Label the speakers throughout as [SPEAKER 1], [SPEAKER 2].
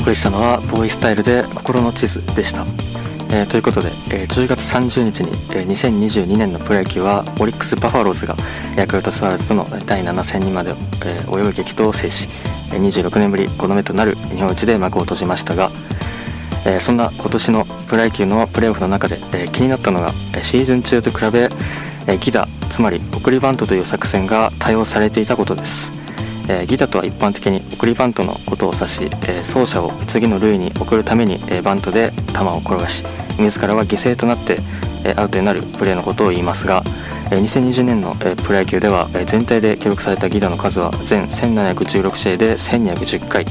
[SPEAKER 1] 送りしたのはボーイスタイルで心の地図でした、えー、ということで、えー、10月30日に、えー、2022年のプロ野球はオリックス・バファローズがヤクルトスワローズとの第7戦にまで、えー、泳ぐ激闘を制し26年ぶり5度目となる日本一で幕を閉じましたが、えー、そんな今年のプロ野球のプレーオフの中で、えー、気になったのがシーズン中と比べ、えー、ギダつまり送りバントという作戦が多用されていたことです。えー、ギタとは一般的に送りバントのことを指し、えー、走者を次の塁に送るために、えー、バントで球を転がし自らは犠牲となって、えアウトになるプレーのことを言いますが、え2020年の、えプロ野球では、え全体で記録されたギタの数は全1716試合で1210回、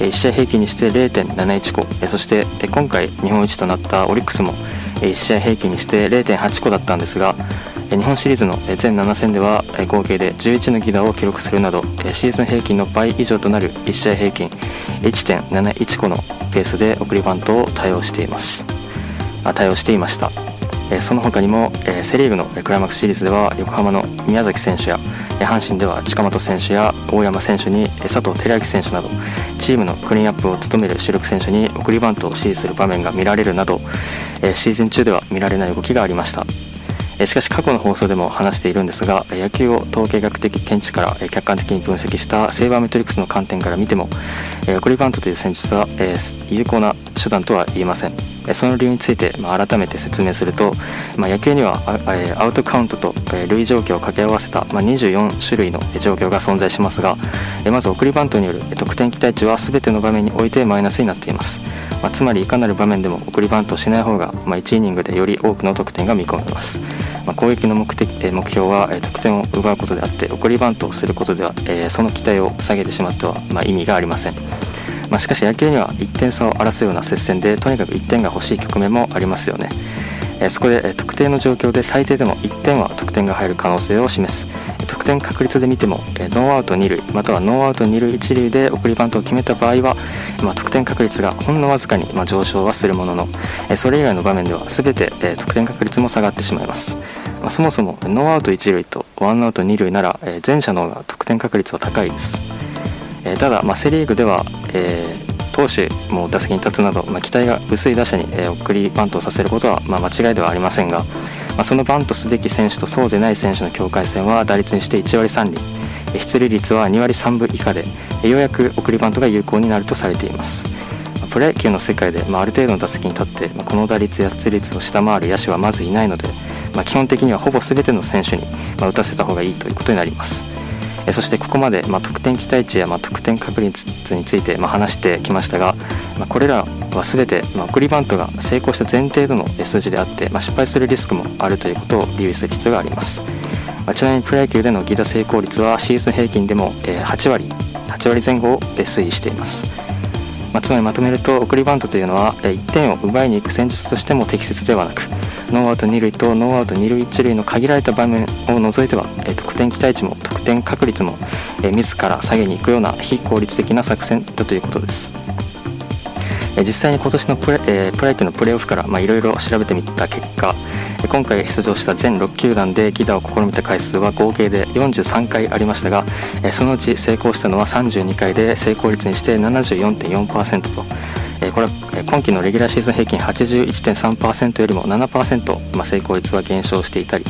[SPEAKER 1] え1試合平均にして0.71個、えそして、今回日本一となったオリックスも、え1試合平均にして0.8個だったんですが、日本シリーズの全7戦では合計で11の犠打を記録するなどシーズン平均の倍以上となる1試合平均1.71個のペースで送りバントを対応しています。対応していました。その他にもセ・リーグのクライマックスシリーズでは横浜の宮崎選手や阪神では近本選手や大山選手に佐藤輝明選手などチームのクリーンアップを務める主力選手に送りバントを指示する場面が見られるなどシーズン中では見られない動きがありました。しかし過去の放送でも話しているんですが野球を統計学的見地から客観的に分析したセーバーメトリックスの観点から見ても送りバントという戦術は有効な手段とは言えません。その理由について改めて説明すると野球にはアウトカウントと塁状況を掛け合わせた24種類の状況が存在しますがまず送りバントによる得点期待値は全ての場面においてマイナスになっています。まつまりいかなる場面でも送りバントをしない方がま1イニングでより多くの得点が見込めます。まあ、攻撃の目的目標は得点を奪うことであって送りバントをすることでは、えー、その期待を下げてしまっては、まあ、意味がありません、まあ、しかし野球には1点差を争うような接戦でとにかく1点が欲しい局面もありますよね。えそこで特定の状況で最低でも1点は得点が入る可能性を示す。得点確率で見てもノーアウト2塁またはノーアウト2塁1塁で送りバントを決めた場合は、まあ、得点確率がほんのわずかにま上昇はするもののそれ以外の場面では全て得点確率も下がってしまいます、まあ、そもそもノーアウト1塁とワンアウト2塁なら前者の方が得点確率は高いです。ただ、ま、セ・リーグでは、えー投手も打席に立つなど、まあ、期待が薄い打者に、えー、送りバントをさせることは、まあ、間違いではありませんが、まあ、そのバントすべき選手とそうでない選手の境界線は打率にして1割3厘出塁率は2割3分以下でようやく送りバントが有効になるとされています。プロ野球の世界で、まあ、ある程度の打席に立って、まあ、この打率や出塁率を下回る野手はまずいないので、まあ、基本的にはほぼ全ての選手に、ま打たせた方がいいということになります。えそしてここまで、まあ、得点期待値や、まあ、得点確率について、まあ、話してきましたが、まあ、これらは全て、まあ、送りバントが成功した前提での数字であって、まあ、失敗するリスクもあるということを留意する必要があります、まあ、ちなみにプロ野球での犠打成功率はシーズン平均でも8割8割前後を推移しています。まあ、つまりまとめると送りバントというのは1点を奪いに行く戦術としても適切ではなくノーアウト2塁とノーアウト2塁1塁の限られた場面を除いては得点期待値も得点確率も自ら下げに行くような非効率的な作戦だということです。実際に今年のプレ,、えー、プロ野球のプレーオフからいろいろ調べてみた結果今回出場した全6球団で犠打を試みた回数は合計で43回ありましたがそのうち成功したのは32回で成功率にして74.4%とこれは今季のレギュラーシーズン平均81.3%よりも7%、まあ、成功率は減少していたり、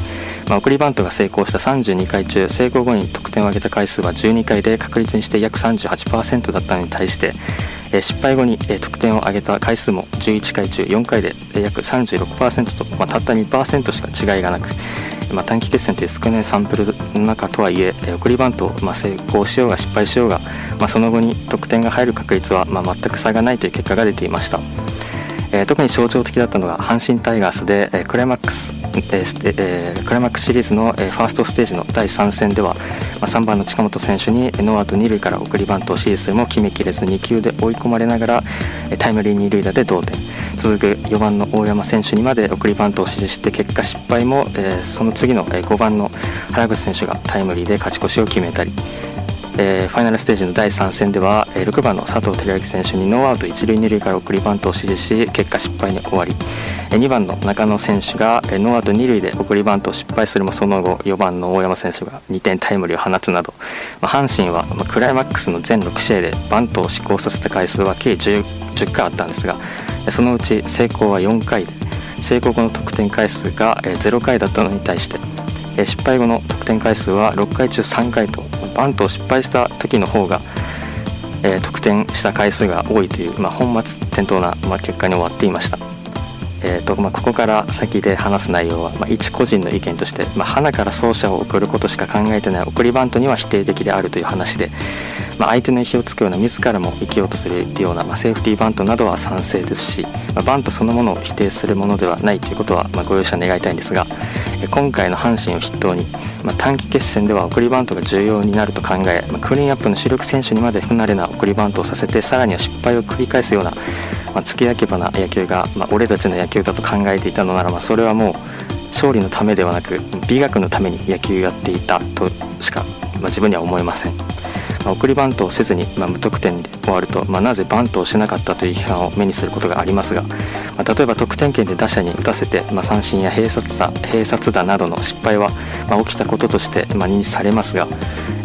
[SPEAKER 1] 送りバントが成功した32回中成功後に得点を挙げた回数は12回で確率にして約38%だったのに対して失敗後に得点を上げた回数も11回中4回で約36%と、まあ、たった2%しか違いがなく、まあ、短期決戦という少ないサンプルの中とはいえ送りバントをま成功しようが失敗しようが、まあ、その後に得点が入る確率はま全く差がないという結果が出ていました。えー、特に象徴的だったのが阪神タイガースで、クライマックス、シリーズの、えー、ファーストステージの第3戦では、まあ、3番の近本選手にノーアウト2塁から送りバントを指示するも決めきれず2球で追い込まれながらタイムリー2塁打で同点。続く4番の大山選手にまで送りバントを指示して結果失敗も、えー、その次の5番の原口選手がタイムリーで勝ち越しを決めたり。えー、ファイナルステージの第3戦では、え、6番の佐藤輝明選手にノーアウト一塁二塁から送りバントを指示し結果失敗に終わり、え、2番の中野選手が、え、ノーアウト二塁で送りバントを失敗するもその後4番の大山選手が2点タイムリーを放つなど、まあ、阪神は、ま、クライマックスの全6試合でバントを試行させた回数は計 10, 10回あったんですがそのうち成功は4回で成功後の得点回数が0回だったのに対して失敗後の得点回数は6回中3回とバントを失敗した時の方が、得点した回数が多いという、まあ、本末転倒な、結果に終わっていました。えーとまあ、ここから先で話す内容は、まあ、一個人の意見として、まあ、花から走者を送ることしか考えてない送りバントには否定的であるという話で、まあ、相手の意表をつくような自らも生きようとするような、まあ、セーフティーバントなどは賛成ですし、まあ、バントそのものを否定するものではないということは、まあ、ご容赦願いたいんですが今回の阪神を筆頭に、まあ、短期決戦では送りバントが重要になると考え、まあ、クリーンアップの主力選手にまで不慣れな送りバントをさせてさらには失敗を繰り返すような、まあ、付け焼け場な野球が、まあ、俺たちの野球だと考えていたのなら、まあ、それはもう勝利のためではなく美学のために野球をやっていたとしか、まあ、自分には思えません。まあ、送りバントをせずに、まあ、無得点で終わると、まあ、なぜバントをしなかったという批判を目にすることがありますが、まあ、例えば得点圏で打者に打たせて、まあ、三振や併殺打併殺打などの失敗は、まあ、起きたこととして、まあ、認知されますが、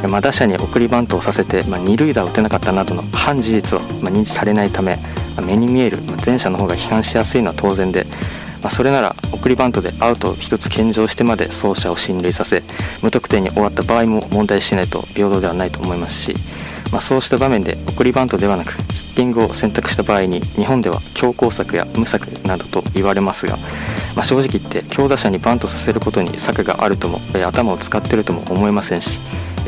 [SPEAKER 1] まあ、打者に送りバントをさせて、まあ、二塁打を打てなかったなどの反事実は、まあ、認知されないため、目に見える、前者の方が批判しやすいのは当然で、まあ、それなら送りバントでアウトを1つ献上してまで走者を進塁させ無得点に終わった場合も問題しないと平等ではないと思いますし、まあ、そうした場面で送りバントではなくヒッティングを選択した場合に日本では強攻策や無策などと言われますが、まあ、正直言って強打者にバントさせることに策があるとも頭を使ってるとも思えませんし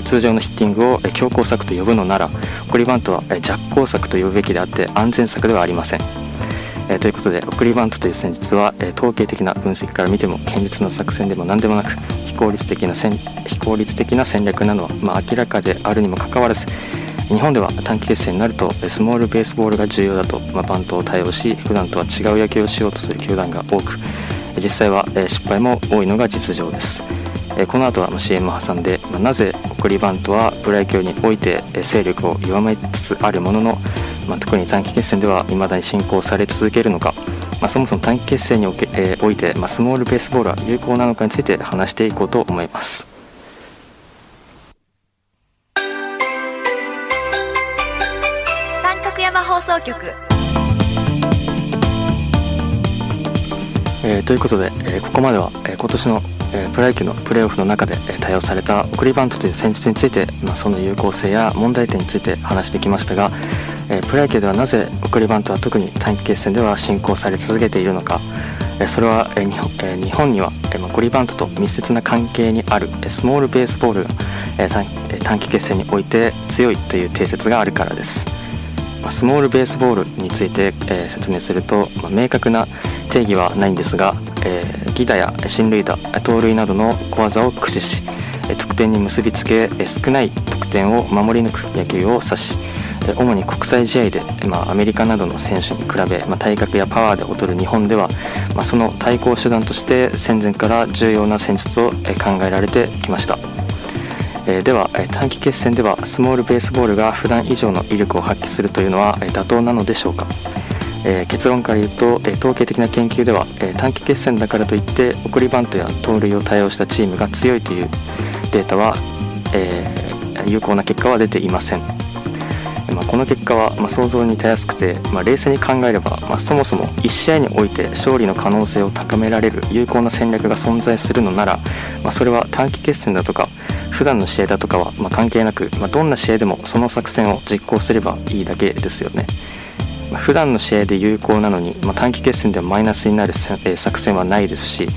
[SPEAKER 1] 通常のヒッティングを強攻策と呼ぶのなら送りバントは弱攻策と呼ぶべきであって安全策ではありません。えということで送りバントという戦術は、え統計的な分析から見ても堅実な作戦でも何でもなく非効率的な非効率的な戦略なのは、まあ、明らかであるにもかかわらず日本では短期決戦になるとスモールベースボールが重要だと、まあ、バントを対応し普段とは違う野球をしようとする球団が多く実際は失敗も多いのが実情ですこの後は CM を挟んでなぜ送りバントはプロ野球において勢力を弱めつつあるものの、まあ、特に短期決戦では未だに進行され続けるのか、まあ、そもそも短期決戦におけ、えー、おいて、まあ、スモールベースボールは有効なのかについて話していこうと思います。
[SPEAKER 2] 放送局、
[SPEAKER 1] えー、ということで、えー、ここまでは、えー、今年の、え、プロ野球のプレーオフの中で、えー、対応された送りバントという戦術について、まあ、その有効性や問題点について話してきましたが、え、プロ野球ではなぜ送りバントは特に短期決戦では進行され続けているのかえそれは日本日本にはえ送りバントと密接な関係にあるスモールベースボールが短期決戦において強いという定説があるからです。スモールベースボールについて、え、説明すると、まあ、明確な定義はないんですが、えー、ギタや進塁打盗塁などの小技を駆使し得点に結びつけ少ない得点を守り抜く野球を指し主に国際試合で、まあ、アメリカなどの選手に比べ、まあ、体格やパワーで劣る日本では、まあ、その対抗手段として戦前から重要な戦術を考えられてきました。え、では短期決戦ではスモールベースボールが普段以上の威力を発揮するというのは妥当なのでしょうか、えー、結論から言うと、えー、統計的な研究では、え短期決戦だからといって送りバントや盗塁を対応したチームが強いというデータは、え有効な結果は出ていませんまあ、この結果は、まあ、想像にたやすくて、まあ、冷静に考えれば、ま、そもそも1試合において勝利の可能性を高められる有効な戦略が存在するのなら、ま、それは短期決戦だとか普段の試合だとかは、ま、関係なく、ま、どんな試合でもその作戦を実行すればいいだけですよね。普段の試合で有効なのに、まあ、短期決戦ではマイナスになる、作戦はないですし、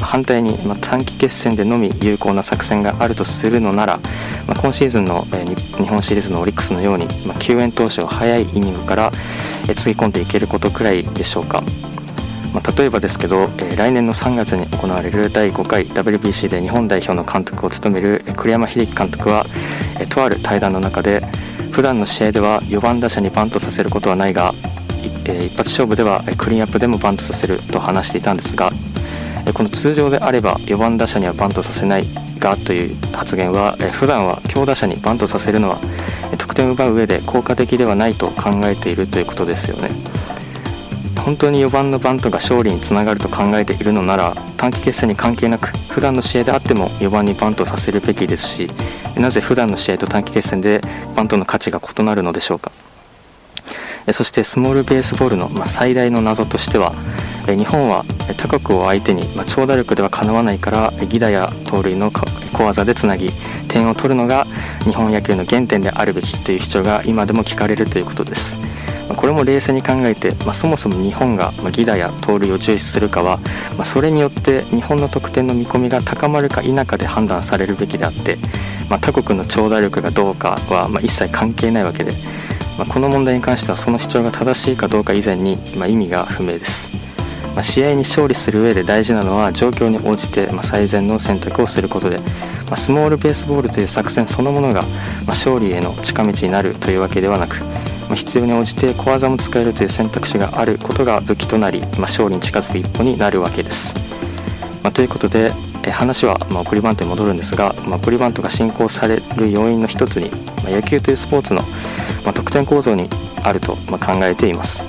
[SPEAKER 1] 反対に、ま短期決戦でのみ有効な作戦があるとするのなら、まあ、今シーズンの、えー、日本シリーズのオリックスのように、まあ、救援投手を早いイニングから、えー、つぎ込んでいけることくらいでしょうか。まあ、例えばですけど、えー、来年の3月に行われる第5回 WBC で日本代表の監督を務める栗山英樹監督は、え、とある対談の中で普段の試合では4番打者にバントさせることはないが、えー、一発勝負ではクリーンアップでもバントさせると話していたんですがこの通常であれば4番打者にはバントさせないがという発言は普段は強打者にバントさせるのは得点を奪う上で効果的ではないと考えているということですよね。本当に4番のバントが勝利につながると考えているのなら短期決戦に関係なく普段の試合であっても4番にバントさせるべきですしなぜ普段の試合と短期決戦でバントの価値が異なるのでしょうか。そしてスモールベースボールの最大の謎としては日本は他国を相手に長打力ではかなわないから犠打や盗塁の小技でつなぎ点を取るのが日本野球の原点であるべきという主張が今でも聞かれるということです。これも冷静に考えて、まあ、そもそも日本が犠打や盗塁を重視するかは、まあ、それによって日本の得点の見込みが高まるか否かで判断されるべきであって、まあ、他国の長打力がどうかは、ま一切関係ないわけで、まこの問題に関してはその主張が正しいかどうか以前に、ま意味が不明です。ま試合に勝利する上で大事なのは状況に応じて、ま最善の選択をすることで、スモールベースボールという作戦そのものが、勝利への近道になるというわけではなく、必要に応じて小技も使えるという選択肢があることが武器となり、ま勝利に近づく一歩になるわけです。まあ、ということで話はま送りバントに戻るんですが、ま送りバントが進行される要因の一つに、ま野球というスポーツの、得点構造にあると、考えています。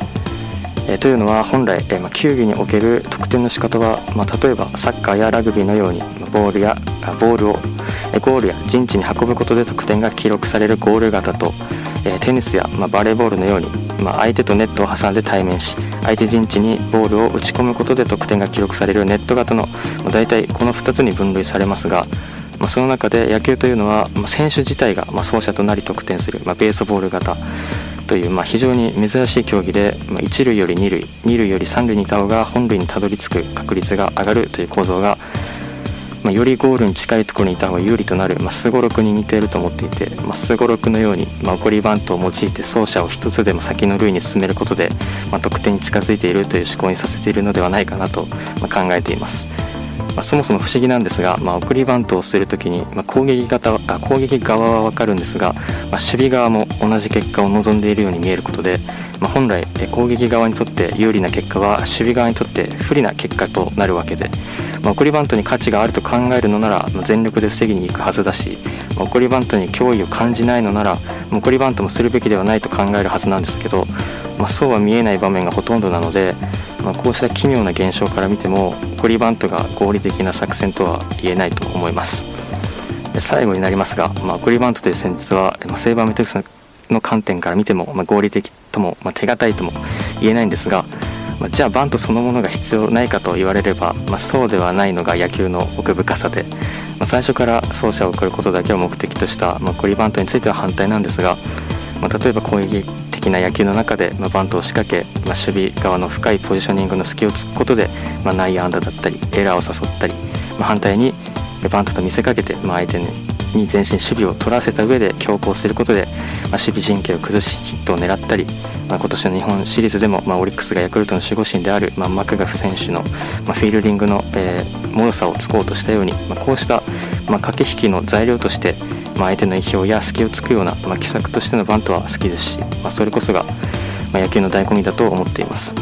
[SPEAKER 1] というのは本来、球技における得点の仕方は、例えばサッカーやラグビーのようにボールやボールをゴールや陣地に運ぶことで得点が記録されるゴール型とえテニスや、まバレーボールのように、ま相手とネットを挟んで対面し相手陣地にボールを打ち込むことで得点が記録されるネット型の、まあ大体この2つに分類されますが、まその中で野球というのは、ま選手自体が、ま走者となり得点する、まベースボール型という、ま非常に珍しい競技で、ま1塁より2塁2塁より3塁にいた方が本塁にたどり着く確率が上がるという構造がまあ、よりゴールに近いところにいた方が有利となるすごろくに似ていると思っていてすごろくのように、まあ、送りバントを用いて走者を1つでも先の塁に進めることで、まあ、得点に近づいているという思考にさせているのではないかなと、ま考えています。まあ、そもそも不思議なんですが、まあ、送りバントをするときに、まあ、攻撃型あ攻撃側は分かるんですが、まあ、守備側も同じ結果を望んでいるように見えることで、まあ、本来攻撃側にとって有利な結果は守備側にとって不利な結果となるわけで、まあ、送りバントに価値があると考えるのなら、まあ、全力で防ぎに行くはずだし、まあ、送りバントに脅威を感じないのなら送りバントもするべきではないと考えるはずなんですけど、まあ、そうは見えない場面がほとんどなので、まあ、こうした奇妙な現象から見ても送りバントが合理的な作戦とは言えないと思います。最後になりますが、まあ、送りバントという戦術は、まあ、セーバーメトリクスの観点から見ても、まあ、合理的とも、まあ、手堅いとも言えないんですが、まあ、じゃあバントそのものが必要ないかと言われれば、まあ、そうではないのが野球の奥深さで、まあ、最初から走者を送ることだけを目的とした、まあ、送りバントについては反対なんですが、まあ、例えば攻撃的な野球の中で、まあ、バントを仕掛け、まあ、守備側の深いポジショニングの隙を突くことで、まあ、内野安打だったりエラーを誘ったり、まあ、反対にバントと見せかけて、まあ、相手にに前進守備を取らせた上で強行することで、まあ、守備陣形を崩しヒットを狙ったり、まあ、今年の日本シリーズでも、まあ、オリックスがヤクルトの守護神である、まあ、マクガフ選手の、まあ、フィールディングの、えー、脆さをつこうとしたように、まあ、こうした、まあ、駆け引きの材料として、まあ、相手の意表や隙をつくような、まあ、奇策としてのバントは好きですし、まあ、それこそが、ま、野球の醍醐味だと思っています。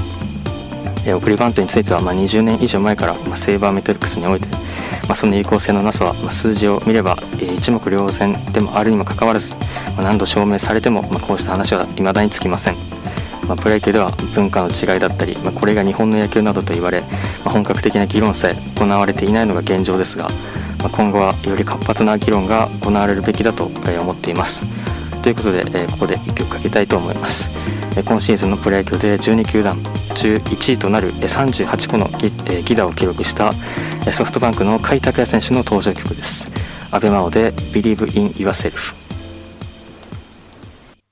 [SPEAKER 1] え送りバントについては、ま、20年以上前から、ま、セーバーメトリックスにおいて、ま、その有効性のなさは、ま、数字を見れば、え、一目瞭然でもあるにもかかわらず、ま、何度証明されても、ま、こうした話は未だにつきません。ま、プロ野球では文化の違いだったり、ま、これが日本の野球などと言われ、ま、本格的な議論さえ行われていないのが現状ですが、まあ、今後はより活発な議論が行われるべきだと思っています。ということで、え、ここで1曲かけたいと思います。今シーズンのプロ野球で12球団中1位となる38個のギ打を記録したソフトバンクの甲斐拓也選手の登場曲です。アベマオで Believe in Yourself